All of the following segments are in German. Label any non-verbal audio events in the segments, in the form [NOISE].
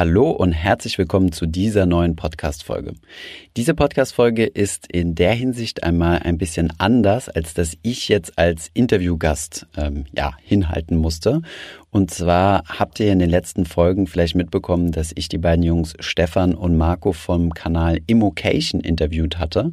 Hallo und herzlich willkommen zu dieser neuen Podcast-Folge. Diese Podcast-Folge ist in der Hinsicht einmal ein bisschen anders, als dass ich jetzt als Interviewgast ähm, ja, hinhalten musste. Und zwar habt ihr in den letzten Folgen vielleicht mitbekommen, dass ich die beiden Jungs Stefan und Marco vom Kanal Immocation interviewt hatte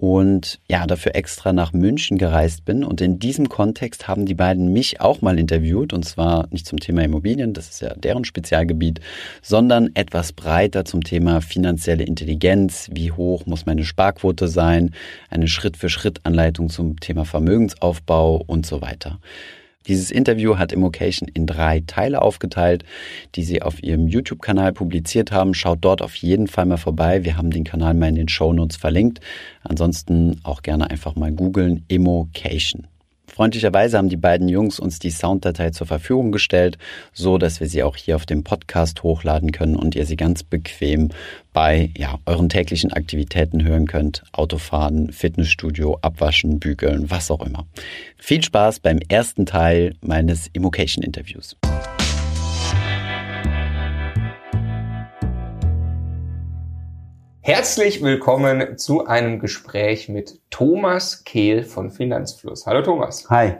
und ja, dafür extra nach München gereist bin. Und in diesem Kontext haben die beiden mich auch mal interviewt. Und zwar nicht zum Thema Immobilien, das ist ja deren Spezialgebiet, sondern etwas breiter zum Thema finanzielle Intelligenz. Wie hoch muss meine Sparquote sein? Eine Schritt-für-Schritt-Anleitung zum Thema Vermögensaufbau und so weiter. Dieses Interview hat Immocation in drei Teile aufgeteilt, die sie auf ihrem YouTube-Kanal publiziert haben. Schaut dort auf jeden Fall mal vorbei. Wir haben den Kanal mal in den Show Notes verlinkt. Ansonsten auch gerne einfach mal googeln Immocation. Freundlicherweise haben die beiden Jungs uns die Sounddatei zur Verfügung gestellt, so dass wir sie auch hier auf dem Podcast hochladen können und ihr sie ganz bequem bei ja, euren täglichen Aktivitäten hören könnt. Autofahren, Fitnessstudio, Abwaschen, Bügeln, was auch immer. Viel Spaß beim ersten Teil meines Immocation Herzlich willkommen zu einem Gespräch mit Thomas Kehl von Finanzfluss. Hallo Thomas. Hi.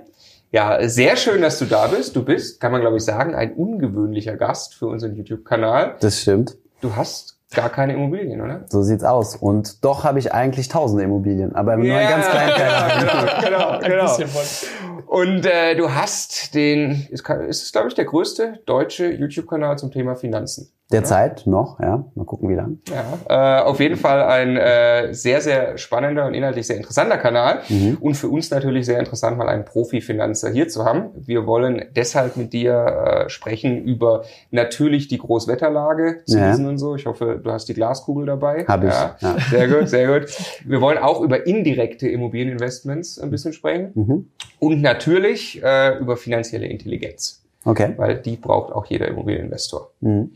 Ja, sehr schön, dass du da bist. Du bist, kann man glaube ich sagen, ein ungewöhnlicher Gast für unseren YouTube-Kanal. Das stimmt. Du hast gar keine Immobilien, oder? So sieht's aus. Und doch habe ich eigentlich tausende Immobilien, aber im ja, nur ganz kleinen Teil. Genau, genau, [LAUGHS] genau. Und äh, du hast den, ist, ist es glaube ich der größte deutsche YouTube-Kanal zum Thema Finanzen. Derzeit ja. noch, ja. Mal gucken, wie lang. Ja, äh, auf jeden Fall ein äh, sehr, sehr spannender und inhaltlich sehr interessanter Kanal. Mhm. Und für uns natürlich sehr interessant, mal einen Profi-Finanzer hier zu haben. Wir wollen deshalb mit dir äh, sprechen über natürlich die Großwetterlage, Zinsen ja. und so. Ich hoffe, du hast die Glaskugel dabei. Hab ich. Ja. ja. Sehr gut, sehr gut. Wir wollen auch über indirekte Immobilieninvestments ein bisschen sprechen. Mhm. Und natürlich äh, über finanzielle Intelligenz. Okay. Weil die braucht auch jeder Immobilieninvestor. Mhm.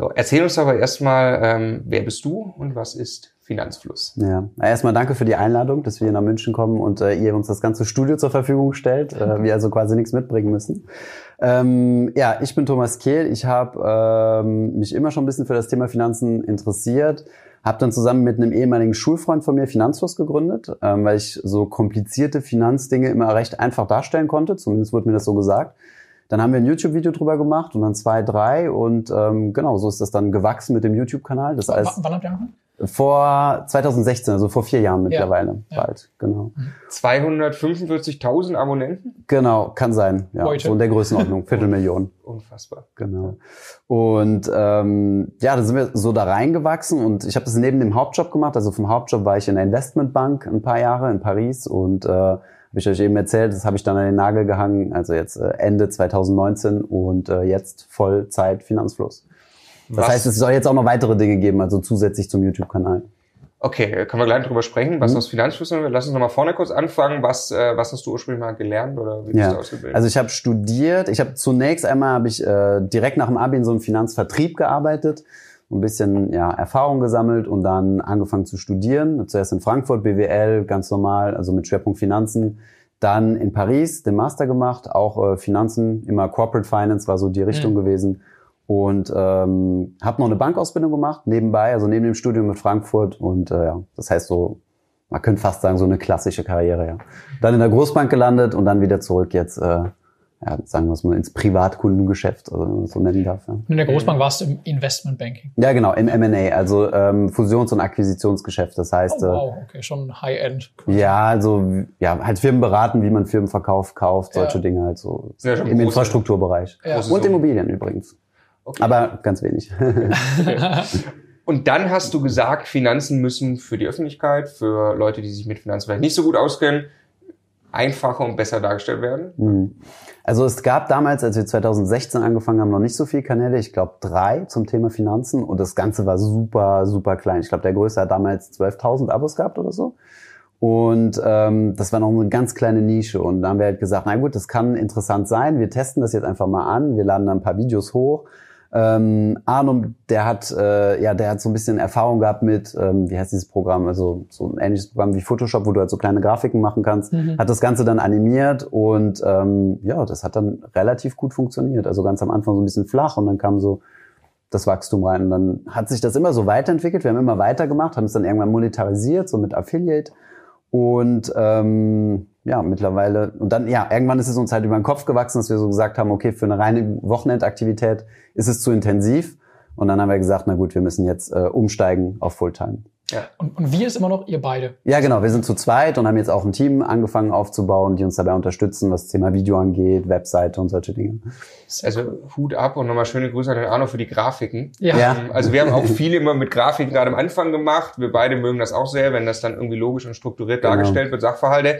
So, erzähl uns aber erstmal, ähm, wer bist du und was ist Finanzfluss? Ja, erstmal danke für die Einladung, dass wir hier nach München kommen und äh, ihr uns das ganze Studio zur Verfügung stellt. Äh, [LAUGHS] wir also quasi nichts mitbringen müssen. Ähm, ja, ich bin Thomas Kehl. Ich habe ähm, mich immer schon ein bisschen für das Thema Finanzen interessiert. Habe dann zusammen mit einem ehemaligen Schulfreund von mir Finanzfluss gegründet, ähm, weil ich so komplizierte Finanzdinge immer recht einfach darstellen konnte. Zumindest wurde mir das so gesagt. Dann haben wir ein YouTube-Video drüber gemacht und dann zwei, drei und ähm, genau, so ist das dann gewachsen mit dem YouTube-Kanal. Das heißt, wann habt ihr angefangen? Vor 2016, also vor vier Jahren mittlerweile ja, bald, genau. 245.000 Abonnenten? Genau, kann sein, ja. Heute. So in der Größenordnung, [LAUGHS] Viertelmillion. Unfassbar. Genau. Und ähm, ja, da sind wir so da reingewachsen und ich habe das neben dem Hauptjob gemacht. Also vom Hauptjob war ich in der Investmentbank ein paar Jahre in Paris und äh, habe ich euch eben erzählt, das habe ich dann an den Nagel gehangen, also jetzt äh, Ende 2019 und äh, jetzt Vollzeit Finanzfluss. Das was? heißt, es soll jetzt auch noch weitere Dinge geben, also zusätzlich zum YouTube-Kanal. Okay, können wir gleich drüber sprechen, was mhm. das Finanzfluss ist. Lass uns nochmal vorne kurz anfangen. Was, äh, was hast du ursprünglich mal gelernt oder wie bist ja. du ausgebildet? Also ich habe studiert. Ich habe zunächst einmal habe ich äh, direkt nach dem Abi in so einem Finanzvertrieb gearbeitet ein bisschen ja, Erfahrung gesammelt und dann angefangen zu studieren. Zuerst in Frankfurt BWL, ganz normal, also mit Schwerpunkt Finanzen. Dann in Paris den Master gemacht, auch äh, Finanzen, immer Corporate Finance war so die Richtung mhm. gewesen. Und ähm, habe noch eine Bankausbildung gemacht nebenbei, also neben dem Studium mit Frankfurt. Und äh, ja, das heißt so, man könnte fast sagen, so eine klassische Karriere, ja. Dann in der Großbank gelandet und dann wieder zurück jetzt äh, ja, sagen wir es mal, ins Privatkundengeschäft, also wenn man das so nennen darf. Ja. In der Großbank warst du im Investmentbanking. Ja, genau, im M&A, also ähm, Fusions- und Akquisitionsgeschäft. Das heißt, oh, wow, okay, schon High-End. Ja, also ja, halt Firmen beraten, wie man Firmen verkauft, kauft, solche ja. Dinge halt so ja im große, Infrastrukturbereich. Ja. Und Immobilien übrigens. Okay. Aber ganz wenig. [LAUGHS] Und dann hast du gesagt, Finanzen müssen für die Öffentlichkeit, für Leute, die sich mit Finanzen vielleicht nicht so gut auskennen, einfacher und besser dargestellt werden? Mhm. Also es gab damals, als wir 2016 angefangen haben, noch nicht so viele Kanäle. Ich glaube drei zum Thema Finanzen und das Ganze war super, super klein. Ich glaube, der größte hat damals 12.000 Abos gehabt oder so. Und ähm, das war noch eine ganz kleine Nische. Und da haben wir halt gesagt, na gut, das kann interessant sein. Wir testen das jetzt einfach mal an. Wir laden dann ein paar Videos hoch ähm, Arno, der hat, äh, ja, der hat so ein bisschen Erfahrung gehabt mit, ähm, wie heißt dieses Programm, also so ein ähnliches Programm wie Photoshop, wo du halt so kleine Grafiken machen kannst, mhm. hat das Ganze dann animiert und ähm, ja, das hat dann relativ gut funktioniert. Also ganz am Anfang so ein bisschen flach und dann kam so das Wachstum rein. Und dann hat sich das immer so weiterentwickelt. Wir haben immer weitergemacht, haben es dann irgendwann monetarisiert, so mit Affiliate. Und ähm, ja, mittlerweile, und dann, ja, irgendwann ist es uns halt über den Kopf gewachsen, dass wir so gesagt haben, okay, für eine reine Wochenendaktivität ist es zu intensiv. Und dann haben wir gesagt, na gut, wir müssen jetzt äh, umsteigen auf Fulltime. Ja. Und, und wir ist immer noch ihr beide. Ja, genau. Wir sind zu zweit und haben jetzt auch ein Team angefangen aufzubauen, die uns dabei unterstützen, was das Thema Video angeht, Webseite und solche Dinge. Also Hut ab und nochmal schöne Grüße an den Arno für die Grafiken. Ja. Ja. Ähm, Also wir haben auch [LAUGHS] viel immer mit Grafiken gerade am Anfang gemacht. Wir beide mögen das auch sehr, wenn das dann irgendwie logisch und strukturiert Genau. dargestellt wird, Sachverhalte.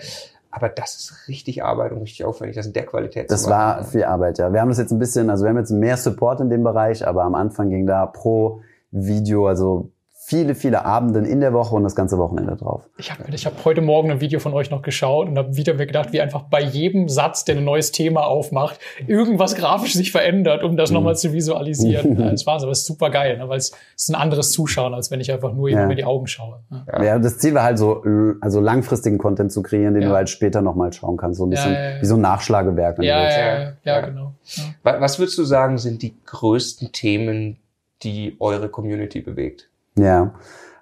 Aber das ist richtig Arbeit und richtig aufwendig, das in der Qualität Das zu machen. war viel Arbeit, ja. Wir haben das jetzt ein bisschen, also wir haben jetzt mehr Support in dem Bereich, aber am Anfang ging da pro Video, also viele, viele Abenden in der Woche und das ganze Wochenende drauf. Ich habe ich hab heute Morgen ein Video von euch noch geschaut und habe wieder mir gedacht, wie einfach bei jedem Satz, der ein neues Thema aufmacht, irgendwas grafisch sich verändert, um Mhm. das nochmal zu visualisieren. [LAUGHS] Ja, das war's, aber es ist super geil, ne? weil es ist ein anderes Zuschauen, als wenn ich einfach nur Ja. eben in die Augen schaue. Ja. Ja. das Ziel war halt so, äh, also langfristigen Content zu kreieren, den Ja. du halt später nochmal schauen kannst. So ein bisschen ja, ja. wie so ein Nachschlagewerk. Ja, ja, ja, Ja. ja, Ja. genau. Was würdest du sagen, sind die größten Themen, die eure Community bewegt? Ja.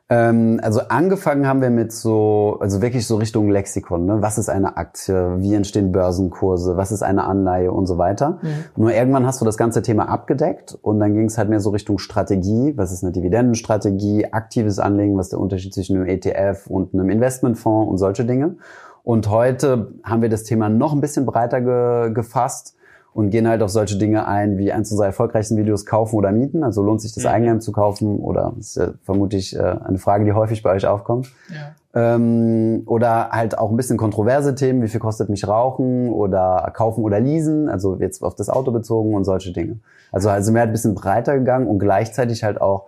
Ähm, also angefangen haben wir mit so, also wirklich so Richtung Lexikon. Ne? Was ist eine Aktie? Wie entstehen Börsenkurse? Was ist eine Anleihe und so weiter? Nur irgendwann hast du das ganze Thema abgedeckt und dann ging es halt mehr so Richtung Strategie. Was ist eine Dividendenstrategie? Aktives Anlegen? Was ist der Unterschied zwischen einem ETF und einem Investmentfonds und solche Dinge? Und heute haben wir das Thema noch ein bisschen breiter ge gefasst und gehen halt auf solche Dinge ein, wie eins unserer erfolgreichsten Videos kaufen oder mieten. Also lohnt sich das Mhm. Eigenheim zu kaufen oder das ist ja vermutlich äh, eine Frage, die häufig bei euch aufkommt. Ja. Ähm, oder halt auch ein bisschen kontroverse Themen, wie viel kostet mich Rauchen oder kaufen oder leasen, also jetzt auf das Auto bezogen und solche Dinge. Also also mehr ein bisschen breiter gegangen und gleichzeitig halt auch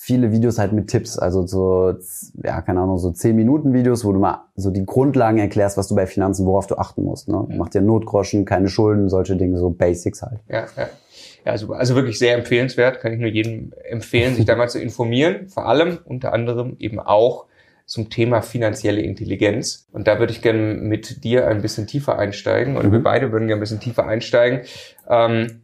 viele Videos halt mit Tipps, also so, ja, keine Ahnung, so 10 Minuten Videos, wo du mal so die Grundlagen erklärst, was du bei Finanzen, worauf du achten musst. Ne? Mach dir Notgroschen, keine Schulden, solche Dinge, so Basics halt. Ja, ja. Ja, super. Also wirklich sehr empfehlenswert. Kann ich nur jedem empfehlen, sich da mal zu informieren. Vor allem, unter anderem eben auch zum Thema finanzielle Intelligenz. Und da würde ich gerne mit dir ein bisschen tiefer einsteigen. Oder Mhm. wir beide würden gerne ein bisschen tiefer einsteigen. Ähm,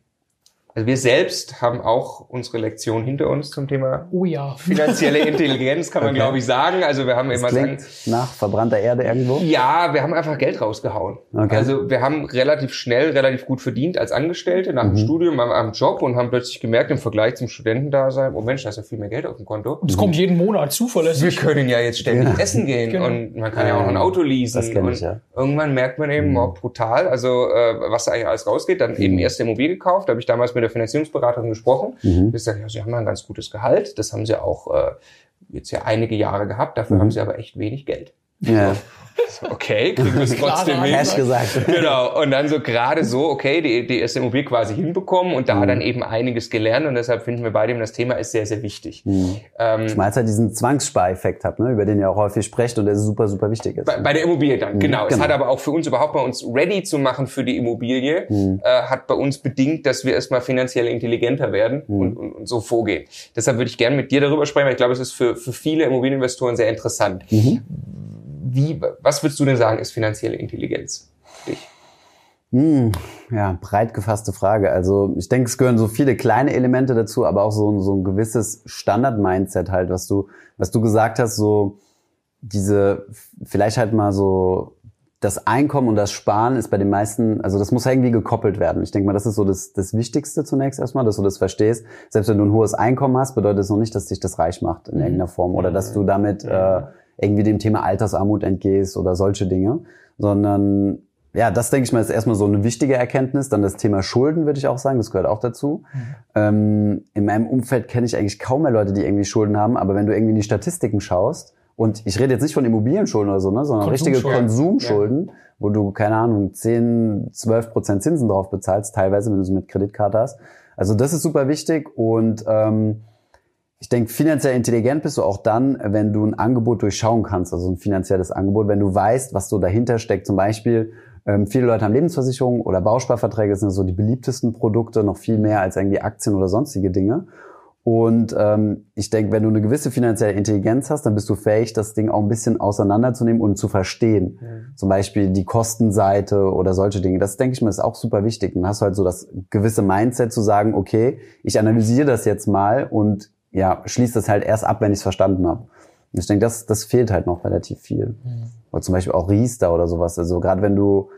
also wir selbst haben auch unsere Lektion hinter uns zum Thema Oh ja. finanzielle Intelligenz, kann man Okay. glaube ich sagen. Also wir haben Das immer sagen, klingt nach verbrannter Erde irgendwo. ja, wir haben einfach Geld rausgehauen. Okay. Also wir haben relativ schnell, relativ gut verdient als Angestellte nach dem Mhm. Studium, am, am Job und haben plötzlich gemerkt im Vergleich zum Studentendasein, oh Mensch, da ist ja viel mehr Geld auf dem Konto. Und es kommt jeden Monat Wir zuverlässig. können ja jetzt ständig Ja. essen gehen Genau. und man kann ja auch noch ein Auto leasen. Das kenn und ich, ja. Irgendwann merkt man eben, Mhm. oh, brutal, also äh, was da eigentlich alles rausgeht. Dann eben Mhm. erste Immobilie gekauft, da habe ich damals mit der Finanzierungsberaterin gesprochen. Mhm. Die gesagt, ja, sie haben ja ein ganz gutes Gehalt. Das haben sie auch äh, jetzt ja einige Jahre gehabt. Dafür Mhm. haben sie aber echt wenig Geld. Ja, So, Okay, kriegen wir es [LAUGHS] trotzdem hin. Cash gesagt. Genau, und dann so gerade so, okay, die, die erste Immobilie quasi hinbekommen und da Mhm. dann eben einiges gelernt und deshalb finden wir beide eben, das Thema ist sehr, sehr wichtig. Mhm. Ähm, Zumal es halt diesen Zwangsspareffekt hat, ne, über den ihr auch häufig sprecht und der super, super wichtig ist. bei, bei der Immobilie dann, Mhm, genau. Es genau. hat aber auch für uns überhaupt mal uns ready zu machen für die Immobilie, Mhm. äh, hat bei uns bedingt, dass wir erstmal finanziell intelligenter werden Mhm. und, und, und so vorgehen. Deshalb würde ich gerne mit dir darüber sprechen, weil ich glaube, es ist für, für viele Immobilieninvestoren sehr interessant. Mhm. Wie, was würdest du denn sagen, ist finanzielle Intelligenz? für dich? Hm, ja, breit gefasste Frage. Also ich denke, es gehören so viele kleine Elemente dazu, aber auch so, ein- so ein gewisses Standard-Mindset halt, was du, was du gesagt hast, so diese, vielleicht halt mal so das Einkommen und das Sparen ist bei den meisten, also das muss irgendwie gekoppelt werden. Ich denke mal, das ist so das, das Wichtigste zunächst erstmal, dass du das verstehst. Selbst wenn du ein hohes Einkommen hast, bedeutet es noch nicht, dass dich das reich macht in irgendeiner Form oder dass du damit äh, irgendwie dem Thema Altersarmut entgehst oder solche Dinge, sondern ja, das denke ich mal ist erstmal so eine wichtige Erkenntnis. Dann das Thema Schulden würde ich auch sagen, das gehört auch dazu. Ähm, in meinem Umfeld kenne ich eigentlich kaum mehr Leute, die irgendwie Schulden haben, aber wenn du irgendwie in die Statistiken schaust, und ich rede jetzt nicht von Immobilienschulden oder so, ne, sondern richtige Konsumschulden. Konsumschulden, wo du, keine Ahnung, 10, 12 Prozent Zinsen drauf bezahlst, teilweise, wenn du sie mit Kreditkarte hast. Also das ist super wichtig und ähm, ich denke, finanziell intelligent bist du auch dann, wenn du ein Angebot durchschauen kannst, also ein finanzielles Angebot, wenn du weißt, was so dahinter steckt. Zum Beispiel, ähm, viele Leute haben Lebensversicherungen oder Bausparverträge, das sind so die beliebtesten Produkte, noch viel mehr als irgendwie Aktien oder sonstige Dinge. Und ähm, ich denke, wenn du eine gewisse finanzielle Intelligenz hast, dann bist du fähig, das Ding auch ein bisschen auseinanderzunehmen und zu verstehen. Mhm. Zum Beispiel die Kostenseite oder solche Dinge. Das denke ich mir ist auch super wichtig. Dann hast du halt so das gewisse Mindset zu sagen, okay, ich analysiere das jetzt mal und ja, schließe das halt erst ab, wenn ich es verstanden habe. Und ich denke, das, das fehlt halt noch relativ viel. Mhm. Oder zum Beispiel auch Riester oder sowas. Also gerade wenn du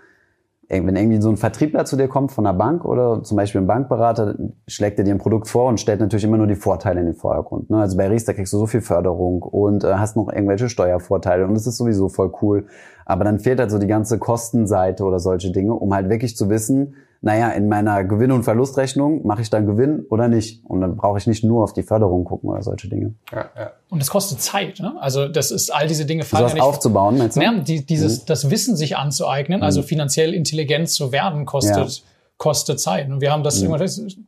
wenn irgendwie so ein Vertriebler zu dir kommt von einer Bank oder zum Beispiel ein Bankberater, schlägt er dir ein Produkt vor und stellt natürlich immer nur die Vorteile in den Vordergrund. Ne? Also bei Riester kriegst du so viel Förderung und äh, hast noch irgendwelche Steuervorteile und das ist sowieso voll cool. Aber dann fehlt halt so die ganze Kostenseite oder solche Dinge, um halt wirklich zu wissen, naja, in meiner Gewinn- und Verlustrechnung mache ich dann Gewinn oder nicht. Und dann brauche ich nicht nur auf die Förderung gucken oder solche Dinge. Ja, ja. Und das kostet Zeit. Ne? Also das ist all diese Dinge fallen. So ja aufzubauen, meinst du? Ja, die, dieses, mhm. das Wissen sich anzueignen, also mhm. finanziell intelligent zu werden, kostet kostet Zeit. Und wir haben das, mhm.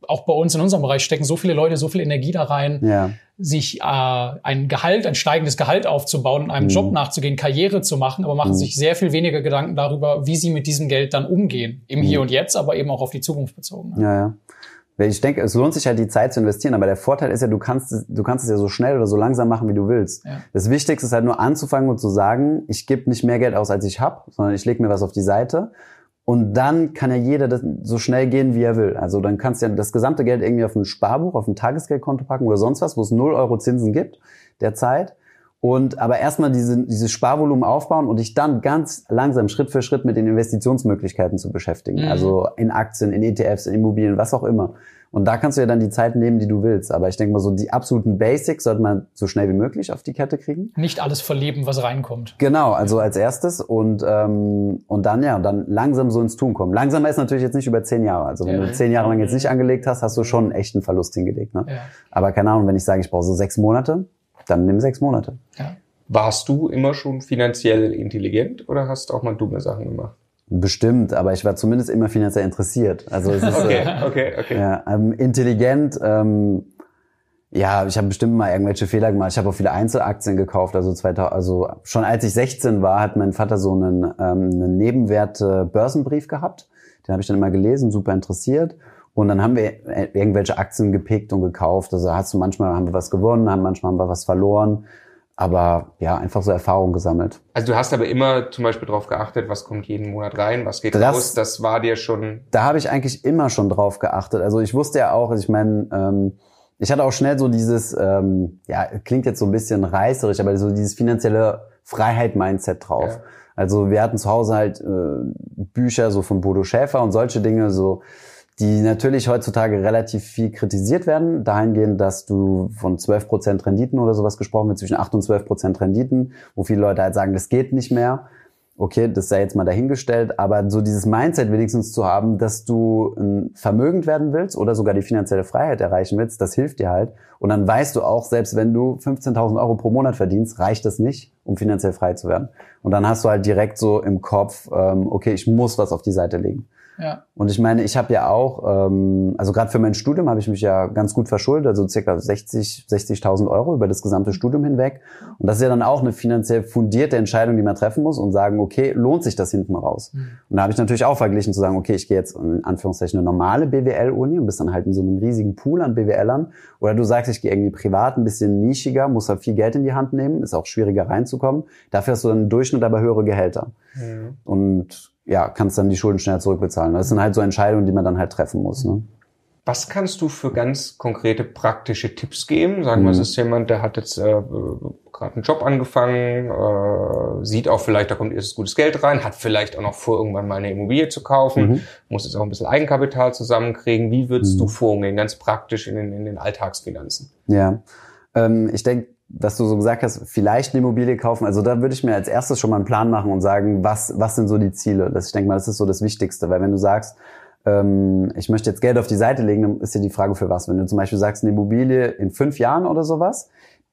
auch bei uns in unserem Bereich stecken so viele Leute so viel Energie da rein, ja. sich äh, ein Gehalt, ein steigendes Gehalt aufzubauen, einem mhm. Job nachzugehen, Karriere zu machen, aber machen mhm. sich sehr viel weniger Gedanken darüber, wie sie mit diesem Geld dann umgehen. Im Hier mhm. und Jetzt, aber eben auch auf die Zukunft bezogen. Ja, ja. Ich denke, es lohnt sich halt die Zeit zu investieren, aber der Vorteil ist ja, du kannst, du kannst es ja so schnell oder so langsam machen, wie du willst. Ja. Das Wichtigste ist halt nur anzufangen und zu sagen, ich gebe nicht mehr Geld aus, als ich habe, sondern ich lege mir was auf die Seite und dann kann ja jeder das so schnell gehen, wie er will. Also dann kannst du ja das gesamte Geld irgendwie auf ein Sparbuch, auf ein Tagesgeldkonto packen oder sonst was, wo es 0 Euro Zinsen gibt derzeit. Und aber erstmal diese, dieses Sparvolumen aufbauen und dich dann ganz langsam Schritt für Schritt mit den Investitionsmöglichkeiten zu beschäftigen. Mhm. Also in Aktien, in ETFs, in Immobilien, was auch immer. Und da kannst du ja dann die Zeit nehmen, die du willst. Aber ich denke mal, so die absoluten Basics sollte man so schnell wie möglich auf die Kette kriegen. Nicht alles verleben, was reinkommt. Genau, also als erstes und ähm, und dann ja, dann langsam so ins Tun kommen. Langsamer ist natürlich jetzt nicht über zehn Jahre. Also wenn ja. du zehn Jahre lang jetzt nicht angelegt hast, hast du schon einen echten Verlust hingelegt. Ne? Ja. Aber keine Ahnung, wenn ich sage, ich brauche so sechs Monate, dann nimm sechs Monate. Ja. Warst du immer schon finanziell intelligent oder hast du auch mal dumme Sachen gemacht? Bestimmt, aber ich war zumindest immer finanziell interessiert. Also es ist okay, äh, okay, okay. Ja, ähm, intelligent. Ähm, ja, ich habe bestimmt mal irgendwelche Fehler gemacht. Ich habe auch viele Einzelaktien gekauft. Also 2000, also schon als ich 16 war, hat mein Vater so einen, ähm, einen Nebenwert-Börsenbrief gehabt. Den habe ich dann immer gelesen, super interessiert. Und dann haben wir irgendwelche Aktien gepickt und gekauft. Also hast du manchmal haben wir was gewonnen, haben manchmal haben wir was verloren aber ja, einfach so Erfahrung gesammelt. Also du hast aber immer zum Beispiel darauf geachtet, was kommt jeden Monat rein, was geht das, raus, das war dir schon... Da habe ich eigentlich immer schon drauf geachtet. Also ich wusste ja auch, ich meine, ähm, ich hatte auch schnell so dieses, ähm, ja, klingt jetzt so ein bisschen reißerisch, aber so dieses finanzielle Freiheit-Mindset drauf. Ja. Also wir hatten zu Hause halt äh, Bücher so von Bodo Schäfer und solche Dinge, so die natürlich heutzutage relativ viel kritisiert werden, dahingehend, dass du von 12% Renditen oder sowas gesprochen wird, zwischen 8 und 12% Renditen, wo viele Leute halt sagen, das geht nicht mehr. Okay, das sei jetzt mal dahingestellt, aber so dieses Mindset wenigstens zu haben, dass du vermögend werden willst oder sogar die finanzielle Freiheit erreichen willst, das hilft dir halt. Und dann weißt du auch, selbst wenn du 15.000 Euro pro Monat verdienst, reicht das nicht, um finanziell frei zu werden. Und dann hast du halt direkt so im Kopf, ähm, okay, ich muss was auf die Seite legen. Ja. Und ich meine, ich habe ja auch, ähm, also gerade für mein Studium habe ich mich ja ganz gut verschuldet, also circa 60, 60.000 Euro über das gesamte Studium hinweg. Und das ist ja dann auch eine finanziell fundierte Entscheidung, die man treffen muss und sagen, okay, lohnt sich das hinten raus? Mhm. Und da habe ich natürlich auch verglichen zu sagen, okay, ich gehe jetzt in Anführungszeichen eine normale BWL-Uni und bist dann halt in so einem riesigen Pool an BWLern. Oder du sagst, ich gehe irgendwie privat ein bisschen nischiger, muss halt viel Geld in die Hand nehmen, ist auch schwieriger reinzukommen. Dafür hast du dann im Durchschnitt aber höhere Gehälter. Mhm. Und ja, kannst dann die Schulden schnell zurückbezahlen. Das sind halt so Entscheidungen, die man dann halt treffen muss. Ne? Was kannst du für ganz konkrete praktische Tipps geben? Sagen wir, mhm. es ist jemand, der hat jetzt äh, gerade einen Job angefangen, äh, sieht auch vielleicht, da kommt erst gutes Geld rein, hat vielleicht auch noch vor, irgendwann mal eine Immobilie zu kaufen, mhm. muss jetzt auch ein bisschen Eigenkapital zusammenkriegen. Wie würdest mhm. du vorgehen, ganz praktisch in den, in den Alltagsfinanzen? Ja, ähm, ich denke, was du so gesagt hast, vielleicht eine Immobilie kaufen. Also da würde ich mir als erstes schon mal einen Plan machen und sagen, was, was sind so die Ziele? Das, ich denke mal, das ist so das Wichtigste, weil wenn du sagst, ähm, ich möchte jetzt Geld auf die Seite legen, dann ist ja die Frage für was. Wenn du zum Beispiel sagst, eine Immobilie in fünf Jahren oder sowas,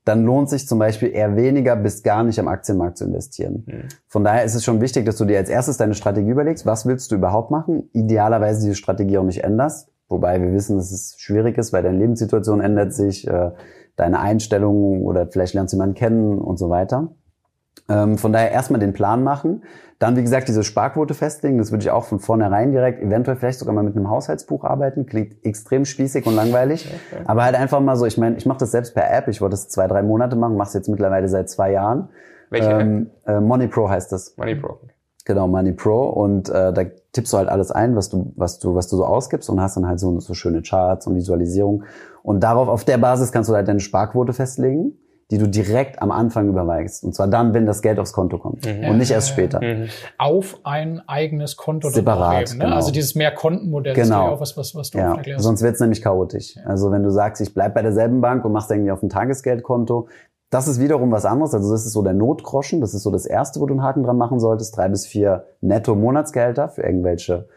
dann lohnt sich zum Beispiel eher weniger bis gar nicht am Aktienmarkt zu investieren. Mhm. Von daher ist es schon wichtig, dass du dir als erstes deine Strategie überlegst, was willst du überhaupt machen? Idealerweise diese Strategie auch nicht änderst, wobei wir wissen, dass es schwierig ist, weil deine Lebenssituation ändert sich, äh, deine Einstellungen oder vielleicht lernst du jemanden kennen und so weiter. Ähm, von daher erstmal den Plan machen. Dann, wie gesagt, diese Sparquote festlegen. Das würde ich auch von vornherein direkt, eventuell vielleicht sogar mal mit einem Haushaltsbuch arbeiten. Klingt extrem spießig und langweilig. Okay. [LAUGHS] Aber halt einfach mal so, ich meine, ich mache das selbst per App. Ich wollte das zwei, drei Monate machen, mache es jetzt mittlerweile seit zwei Jahren. Welche ähm, App? Äh, Money Pro heißt das. Money Pro. Genau, Money Pro. Und äh, da tippst du halt alles ein, was du, was du, was du so ausgibst und hast dann halt so, so schöne Charts und Visualisierung. Und darauf, auf der Basis kannst du halt deine Sparquote festlegen die du direkt am Anfang überweist. Und zwar dann, wenn das Geld aufs Konto kommt mhm. und nicht erst später. Mhm. Auf ein eigenes Konto. Separat, eben, ne? genau. Also dieses Mehrkontenmodell genau. ist auch was, was, was du ja. erklärst. Sonst wird es nämlich chaotisch. Ja. Also wenn du sagst, ich bleib bei derselben Bank und machst irgendwie auf ein Tagesgeldkonto, das ist wiederum was anderes. Also das ist so der Notgroschen. Das ist so das Erste, wo du einen Haken dran machen solltest. Drei bis vier Netto-Monatsgelder für irgendwelche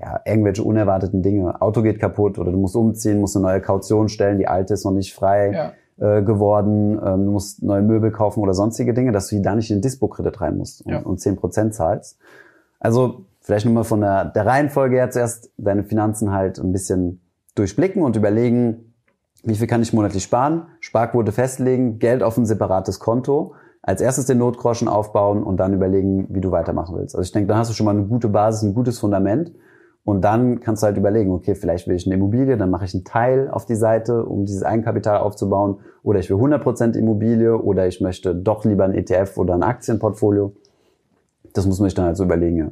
ja, irgendwelche unerwarteten Dinge. Auto geht kaputt oder du musst umziehen, musst eine neue Kaution stellen, die alte ist noch nicht frei. Ja äh, geworden, ähm, du musst neue Möbel kaufen oder sonstige Dinge, dass du da nicht in den Dispo-Kredit rein musst und, ja. und 10% zahlst. Also vielleicht nur mal von der, der Reihenfolge her zuerst deine Finanzen halt ein bisschen durchblicken und überlegen, wie viel kann ich monatlich sparen, Sparquote festlegen, Geld auf ein separates Konto, als erstes den Notgroschen aufbauen und dann überlegen, wie du weitermachen willst. Also ich denke, dann hast du schon mal eine gute Basis, ein gutes Fundament und dann kannst du halt überlegen, okay, vielleicht will ich eine Immobilie, dann mache ich einen Teil auf die Seite, um dieses Eigenkapital aufzubauen. Oder ich will 100% Immobilie oder ich möchte doch lieber ein ETF oder ein Aktienportfolio. Das muss man sich dann halt so überlegen. Ja.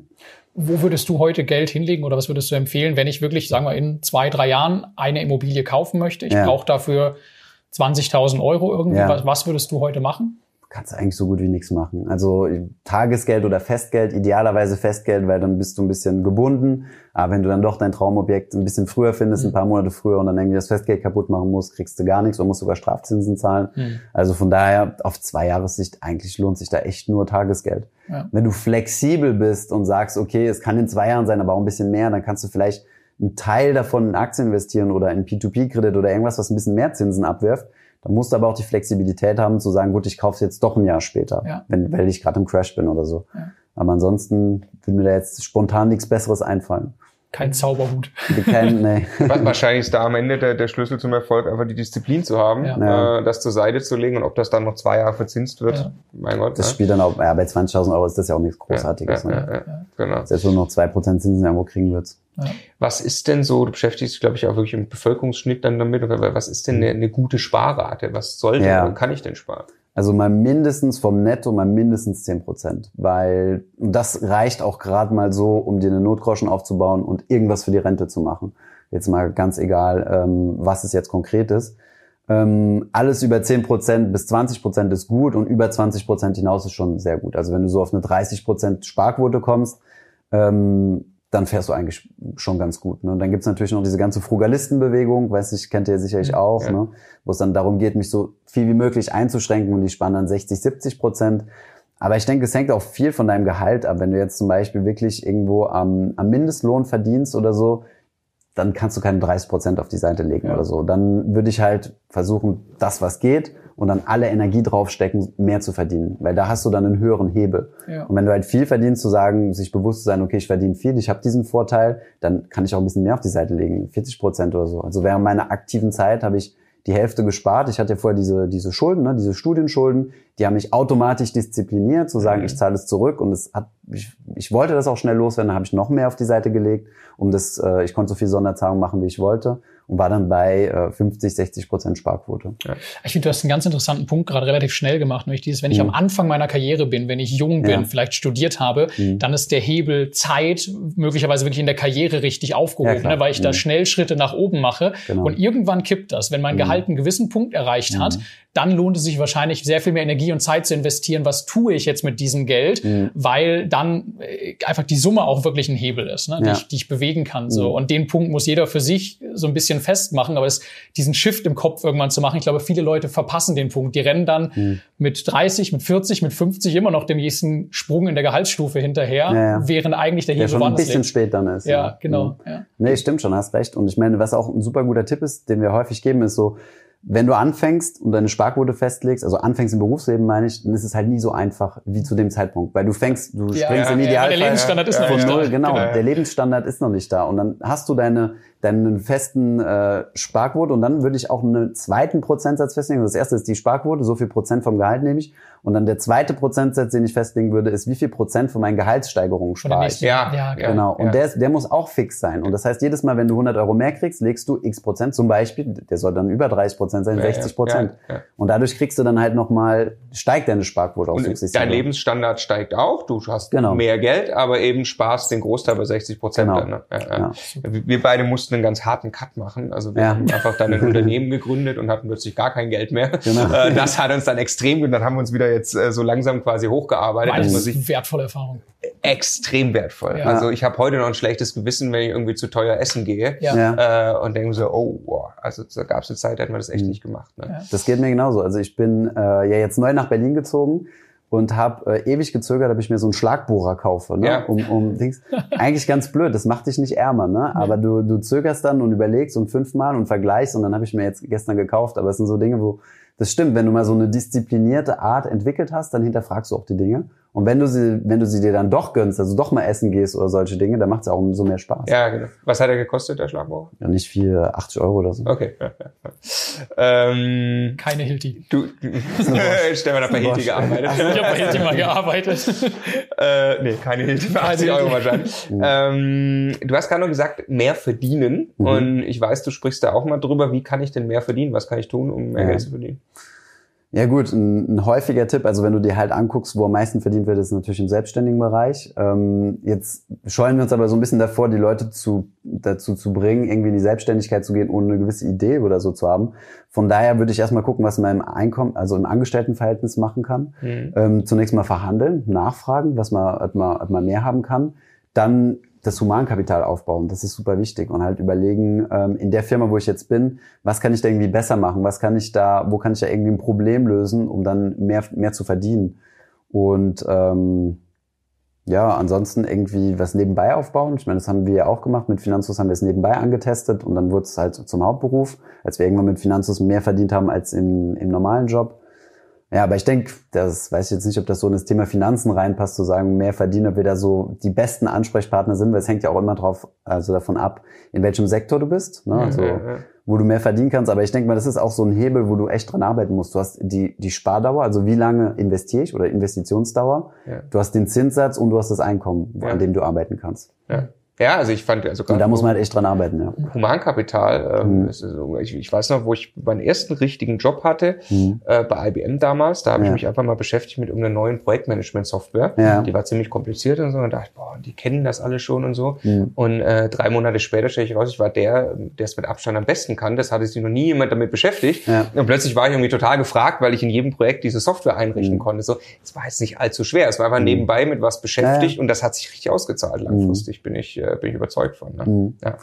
Wo würdest du heute Geld hinlegen oder was würdest du empfehlen, wenn ich wirklich, sagen wir, in zwei, drei Jahren eine Immobilie kaufen möchte? Ich ja. brauche dafür 20.000 Euro irgendwie. Ja. Was, was würdest du heute machen? Kannst du eigentlich so gut wie nichts machen. Also Tagesgeld oder Festgeld, idealerweise Festgeld, weil dann bist du ein bisschen gebunden. Aber wenn du dann doch dein Traumobjekt ein bisschen früher findest, ein mhm. paar Monate früher und dann irgendwie das Festgeld kaputt machen musst, kriegst du gar nichts und musst sogar Strafzinsen zahlen. Mhm. Also von daher auf zwei Jahressicht eigentlich lohnt sich da echt nur Tagesgeld. Ja. Wenn du flexibel bist und sagst, okay, es kann in zwei Jahren sein, aber auch ein bisschen mehr, dann kannst du vielleicht einen Teil davon in Aktien investieren oder in P2P-Kredit oder irgendwas, was ein bisschen mehr Zinsen abwirft da musst du aber auch die Flexibilität haben, zu sagen, gut, ich kaufe es jetzt doch ein Jahr später, ja. wenn, weil ich gerade im Crash bin oder so. Ja. Aber ansonsten würde mir da jetzt spontan nichts Besseres einfallen. Kein Zauberhut. Kein, [LAUGHS] nee. Wahrscheinlich ist da am Ende der, der Schlüssel zum Erfolg einfach die Disziplin zu haben, ja. äh, das zur Seite zu legen und ob das dann noch zwei Jahre verzinst wird, ja. mein Gott. Das ne? spielt dann auch, ja, bei 20.000 Euro ist das ja auch nichts Großartiges. Ja, ne? ja, genau. Selbst wenn du noch zwei Prozent Zinsen irgendwo kriegen würdest. Was ist denn so, du beschäftigst dich, glaube ich, auch wirklich im Bevölkerungsschnitt dann damit, was ist denn eine, eine gute Sparrate? Was sollte oder kann ich denn sparen? Also mal mindestens vom Netto mal mindestens zehn Prozent, weil das reicht auch gerade mal so, um dir eine Notgroschen aufzubauen und irgendwas für die Rente zu machen. Jetzt mal ganz egal, ähm, was es jetzt konkret ist. Ähm, alles über zehn Prozent bis 20 Prozent ist gut und über 20 Prozent hinaus ist schon sehr gut. Also wenn du so auf eine 30 Prozent Sparquote kommst, ähm, dann fährst du eigentlich schon ganz gut. Ne? Und dann gibt's natürlich noch diese ganze Frugalistenbewegung, weiß ich, kennt ihr sicherlich auch, ja. ne? wo es dann darum geht, mich so viel wie möglich einzuschränken und die spannen dann 60, 70 Prozent. Aber ich denke, es hängt auch viel von deinem Gehalt ab. Wenn du jetzt zum Beispiel wirklich irgendwo am, am Mindestlohn verdienst oder so, dann kannst du keine 30 Prozent auf die Seite legen ja. oder so. Dann würde ich halt versuchen, das, was geht, und dann alle Energie draufstecken, mehr zu verdienen. Weil da hast du dann einen höheren Hebel. Ja. Und wenn du halt viel verdienst, zu sagen, sich bewusst zu sein, okay, ich verdiene viel, ich habe diesen Vorteil, dann kann ich auch ein bisschen mehr auf die Seite legen, 40 Prozent oder so. Also während meiner aktiven Zeit habe ich die Hälfte gespart. Ich hatte ja vorher diese, diese Schulden, ne, diese Studienschulden, die haben mich automatisch diszipliniert, zu sagen, mhm. ich zahle es zurück und es hat, ich, ich wollte das auch schnell loswerden, dann habe ich noch mehr auf die Seite gelegt, um das, äh, ich konnte so viel Sonderzahlung machen, wie ich wollte und war dann bei äh, 50, 60 Prozent Sparquote. Ja. Ich finde, du hast einen ganz interessanten Punkt gerade relativ schnell gemacht, nämlich dieses, wenn ich mhm. am Anfang meiner Karriere bin, wenn ich jung bin, ja. vielleicht studiert habe, mhm. dann ist der Hebel Zeit möglicherweise wirklich in der Karriere richtig aufgehoben, ja, ne, weil ich mhm. da schnell Schritte nach oben mache genau. und irgendwann kippt das, wenn mein mhm. Gehalt einen gewissen Punkt erreicht hat, mhm dann lohnt es sich wahrscheinlich sehr viel mehr Energie und Zeit zu investieren. Was tue ich jetzt mit diesem Geld? Mhm. Weil dann äh, einfach die Summe auch wirklich ein Hebel ist, ne? die, ja. ich, die ich bewegen kann. So. Mhm. Und den Punkt muss jeder für sich so ein bisschen festmachen. Aber es, diesen Shift im Kopf irgendwann zu machen, ich glaube, viele Leute verpassen den Punkt. Die rennen dann mhm. mit 30, mit 40, mit 50 immer noch dem nächsten Sprung in der Gehaltsstufe hinterher, ja, ja. während eigentlich der Hebel der schon ein bisschen liegt. spät dann ist. Ja, genau. Mhm. Ja. Nee, stimmt schon, hast recht. Und ich meine, was auch ein super guter Tipp ist, den wir häufig geben, ist so, wenn du anfängst und deine Sparquote festlegst, also anfängst im Berufsleben, meine ich, dann ist es halt nie so einfach wie zu dem Zeitpunkt, weil du fängst, du ja, springst ja, im Idealfall ja, der Lebensstandard ist noch nicht null, da. Genau, genau, der Lebensstandard ist noch nicht da. Und dann hast du deine deinen festen äh, Sparquote und dann würde ich auch einen zweiten Prozentsatz festlegen. Das erste ist die Sparquote, so viel Prozent vom Gehalt nehme ich. Und dann der zweite Prozentsatz, den ich festlegen würde, ist wie viel Prozent von meinen Gehaltssteigerungen spare ich. Ja, ja, genau. Und der, der muss auch fix sein. Und das heißt, jedes Mal, wenn du 100 Euro mehr kriegst, legst du x Prozent, zum Beispiel, der soll dann über 30 Prozent sein, 60 Prozent. Und dadurch kriegst du dann halt nochmal, steigt deine Sparquote auch und Dein Lebensstandard steigt auch, du hast genau. mehr Geld, aber eben sparst den Großteil bei 60 Prozent. Genau. Ne? Ja, Wir beide mussten einen ganz harten Cut machen. Also wir haben einfach dann ein [LAUGHS] Unternehmen gegründet und hatten plötzlich gar kein Geld mehr. Genau. Äh, das hat uns dann extrem, dann haben wir uns wieder jetzt äh, so langsam quasi hochgearbeitet. War das eine wertvolle Erfahrung extrem wertvoll. Ja. Also ich habe heute noch ein schlechtes Gewissen, wenn ich irgendwie zu teuer essen gehe ja. äh, und denke so, oh, wow. also da gab es eine Zeit, da hätten wir das echt mhm. nicht gemacht. Ne? Ja. Das geht mir genauso. Also ich bin äh, ja jetzt neu nach Berlin gezogen und habe äh, ewig gezögert, ob ich mir so einen Schlagbohrer kaufe, ne? Ja. um, um Dings. [LAUGHS] Eigentlich ganz blöd, das macht dich nicht ärmer, ne? Aber du, du zögerst dann und überlegst und fünfmal und vergleichst und dann habe ich mir jetzt gestern gekauft. Aber es sind so Dinge, wo das stimmt, wenn du mal so eine disziplinierte Art entwickelt hast, dann hinterfragst du auch die Dinge. Und wenn du sie, wenn du sie dir dann doch gönnst, also doch mal essen gehst oder solche Dinge, dann macht es auch umso mehr Spaß. Ja, genau. Was hat er gekostet, der Schlagbohrer? Ja, nicht viel, 80 Euro oder so. Okay. Ja, ja, ja. Ähm, Keine Hilti. Du, Stefan hat bei Hilti gearbeitet. Also, ich habe bei Hilti mal [LAUGHS] gearbeitet. äh, nee, keine Hilti für 80 Euro wahrscheinlich. Mhm. ähm, du hast gerade noch gesagt, mehr verdienen. Mhm. Und ich weiß, du sprichst da auch mal drüber, wie kann ich denn mehr verdienen? Was kann ich tun, um mehr Geld zu verdienen? Ja gut, ein, ein, häufiger Tipp, also wenn du dir halt anguckst, wo am meisten verdient wird, ist natürlich im selbstständigen Bereich. Ähm, jetzt scheuen wir uns aber so ein bisschen davor, die Leute zu, dazu zu bringen, irgendwie in die Selbstständigkeit zu gehen, ohne eine gewisse Idee oder so zu haben. Von daher würde ich erstmal gucken, was man im Einkommen, also im Angestelltenverhältnis machen kann. Mhm. Ähm, zunächst mal verhandeln, nachfragen, was man, ob man, ob man mehr haben kann. Dann das Humankapital aufbauen. Das ist super wichtig und halt überlegen, ähm, in der Firma, wo ich jetzt bin, was kann ich da irgendwie besser machen? Was kann ich da, wo kann ich da irgendwie ein Problem lösen, um dann mehr, mehr zu verdienen? Und ähm, ja, ansonsten irgendwie was nebenbei aufbauen. Ich meine, das haben wir ja auch gemacht. Mit Finanzus haben wir es nebenbei angetestet und dann wurde es halt zum Hauptberuf, als wir irgendwann mit Finanzus mehr verdient haben als im, im normalen Job. Ja, aber ich denke, das weiß ich jetzt nicht, ob das so in das Thema Finanzen reinpasst, zu sagen, mehr verdienen, ob wir da so die besten Ansprechpartner sind, weil es hängt ja auch immer drauf, also davon ab, in welchem Sektor du bist, ne? also wo du mehr verdienen kannst. Aber ich denke mal, das ist auch so ein Hebel, wo du echt dran arbeiten musst. Du hast die, die Spardauer, also wie lange investiere ich oder Investitionsdauer. Ja. Du hast den Zinssatz und du hast das Einkommen, ja. an dem du arbeiten kannst. Ja. Ja, also ich fand also Und da muss man halt echt dran arbeiten, ja. Humankapital, ähm, mhm. so, ich, ich, weiß noch, wo ich meinen ersten richtigen Job hatte, mhm. äh, bei IBM damals, da habe ja. ich mich einfach mal beschäftigt mit irgendeiner neuen Projektmanagement-Software. Ja. Die war ziemlich kompliziert und so. Und dachte, boah, die kennen das alle schon und so. Mhm. Und äh, drei Monate später stelle ich raus, ich war der, der es mit Abstand am besten kann. Das hatte sich noch nie jemand damit beschäftigt. Ja. Und plötzlich war ich irgendwie total gefragt, weil ich in jedem Projekt diese Software einrichten mhm. konnte. So, es war jetzt nicht allzu schwer. Es war einfach mhm. nebenbei mit was beschäftigt und das hat sich richtig ausgezahlt langfristig, bin ich äh, bin ich überzeugt von. Ne? Mhm. Ja.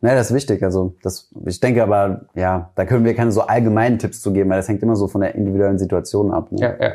Ja, das ist wichtig. Also das, ich denke aber, ja, da können wir keine so allgemeinen Tipps zu geben, weil das hängt immer so von der individuellen Situation ab. Ne? Ja, ja.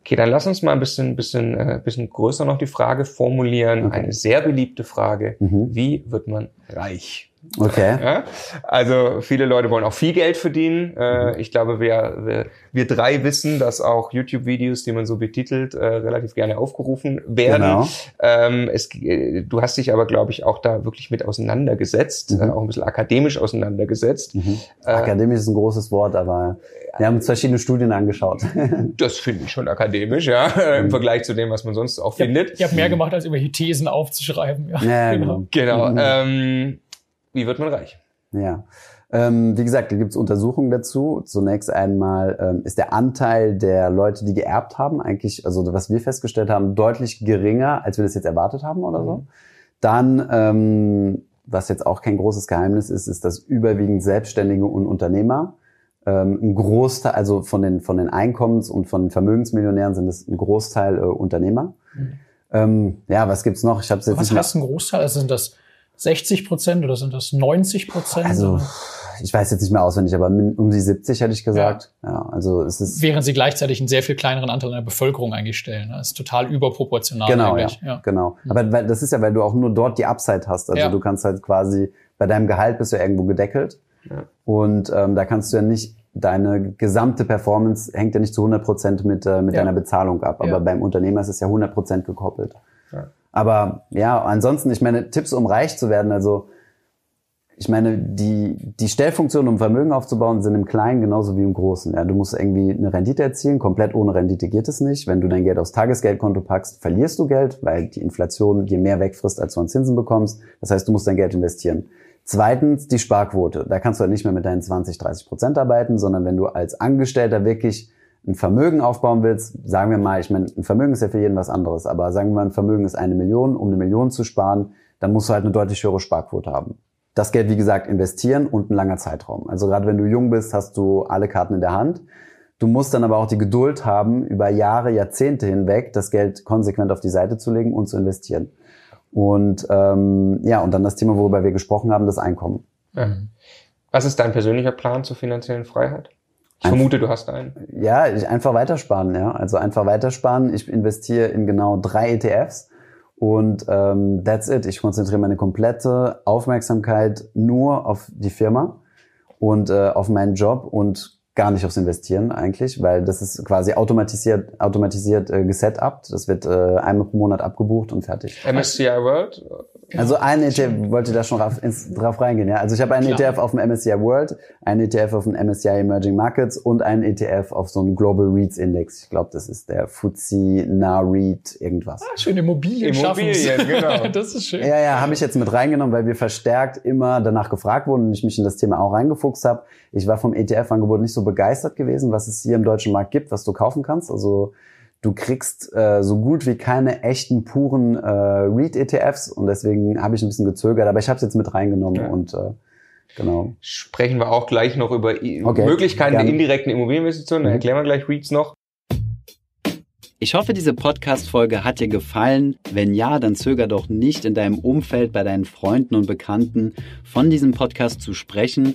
Okay, dann lass uns mal ein bisschen, bisschen, äh, bisschen größer noch die Frage formulieren. Okay. Eine sehr beliebte Frage. Mhm. Wie wird man reich? Okay. [LAUGHS] Ja? Also viele Leute wollen auch viel Geld verdienen. Äh, ich glaube, wir, wir, wir drei wissen, dass auch YouTube-Videos, die man so betitelt, äh, relativ gerne aufgerufen werden. Genau. Ähm, es, äh, du hast dich aber, glaube ich, auch da wirklich mit auseinandergesetzt, mhm. auch ein bisschen akademisch auseinandergesetzt. Mhm. Akademisch ist ein großes Wort, aber wir haben uns verschiedene Studien angeschaut. [LAUGHS] das finde ich schon akademisch, ja, [LAUGHS] im mhm. Vergleich zu dem, was man sonst auch findet. Ihr habt mehr gemacht, als irgendwelche Thesen aufzuschreiben. Ja, ja genau. Genau. genau. Ähm, wie wird man reich? Ja. Ähm, wie gesagt, da gibt es Untersuchungen dazu. Zunächst einmal ähm, ist der Anteil der Leute, die geerbt haben, eigentlich, also was wir festgestellt haben, deutlich geringer, als wir das jetzt erwartet haben oder so. Mhm. Dann, ähm, was jetzt auch kein großes Geheimnis ist, ist, dass überwiegend Selbstständige und Unternehmer ähm, ein Großteil, also von den von den Einkommens- und von den Vermögensmillionären sind es ein Großteil äh, Unternehmer. Mhm. Ähm, ja, was gibt's noch? Ich habe jetzt was nicht heißt ein Großteil? Also sind das 60 Prozent oder sind das 90 Prozent? Also ich weiß jetzt nicht mehr auswendig, aber um die 70 hätte ich gesagt. Ja. ja. also es ist während sie gleichzeitig einen sehr viel kleineren Anteil der Bevölkerung eigentlich stellen. Das ist total überproportional. Genau, ja, ja, genau. Mhm. Aber weil, das ist ja, weil du auch nur dort die Upside hast. Also ja. du kannst halt quasi bei deinem Gehalt bist du irgendwo gedeckelt. Ja. Und ähm, da kannst du ja nicht deine gesamte Performance hängt ja nicht zu 100 Prozent mit, äh, mit ja. deiner Bezahlung ab. Aber ja. beim Unternehmer ist es ja 100 Prozent gekoppelt. Ja. Aber ja, ansonsten, ich meine, Tipps, um reich zu werden, also ich meine, die, die Stellfunktionen, um Vermögen aufzubauen, sind im Kleinen genauso wie im Großen. Ja, du musst irgendwie eine Rendite erzielen. Komplett ohne Rendite geht es nicht. Wenn du dein Geld aufs Tagesgeldkonto packst, verlierst du Geld, weil die Inflation dir mehr wegfrisst, als du an Zinsen bekommst. Das heißt, du musst dein Geld investieren. Zweitens die Sparquote. Da kannst du halt nicht mehr mit deinen 20, 30 Prozent arbeiten, sondern wenn du als Angestellter wirklich ein Vermögen aufbauen willst, sagen wir mal, ich meine, ein Vermögen ist ja für jeden was anderes, aber sagen wir mal, ein Vermögen ist eine Million, um eine Million zu sparen, dann musst du halt eine deutlich höhere Sparquote haben. Das Geld, wie gesagt, investieren und ein langer Zeitraum. Also gerade wenn du jung bist, hast du alle Karten in der Hand. Du musst dann aber auch die Geduld haben, über Jahre, Jahrzehnte hinweg das Geld konsequent auf die Seite zu legen und zu investieren. Und ähm, ja, und dann das Thema, worüber wir gesprochen haben, das Einkommen. Ja. Was ist dein persönlicher Plan zur finanziellen Freiheit? Ich vermute, du hast einen. Ja, ich einfach weitersparen, ja. Also einfach weitersparen. Ich investiere in genau drei ETFs und ähm, that's it. Ich konzentriere meine komplette Aufmerksamkeit nur auf die Firma und äh, auf meinen Job und gar nicht aufs Investieren eigentlich, weil das ist quasi automatisiert, automatisiert äh, gesetupt. Das wird äh, einmal pro Monat abgebucht und fertig. MSCI World? Also ein ETF, wollte da schon drauf, ins, drauf reingehen, ja. Also ich habe einen Klar. ETF auf dem MSCI World, einen ETF auf dem MSCI Emerging Markets und einen ETF auf so einem Global REITs Index. Ich glaube, das ist der FTSE NAREIT irgendwas. Ah, schön Immobilien, Immobilien genau. [LAUGHS] das ist schön. Ja, ja, habe ich jetzt mit reingenommen, weil wir verstärkt immer danach gefragt wurden und ich mich in das Thema auch reingefuchst habe. Ich war vom ETF-Angebot nicht so begeistert gewesen, was es hier im deutschen Markt gibt, was du kaufen kannst. Also du kriegst äh, so gut wie keine echten puren äh, REIT-ETFs und deswegen habe ich ein bisschen gezögert, aber ich habe es jetzt mit reingenommen ja. und äh, genau. Sprechen wir auch gleich noch über okay, Möglichkeiten gerne. der indirekten Immobilieninvestitionen, dann mhm. erklären wir gleich REITs noch. Ich hoffe, diese Podcast-Folge hat dir gefallen. Wenn ja, dann zöger doch nicht in deinem Umfeld, bei deinen Freunden und Bekannten von diesem Podcast zu sprechen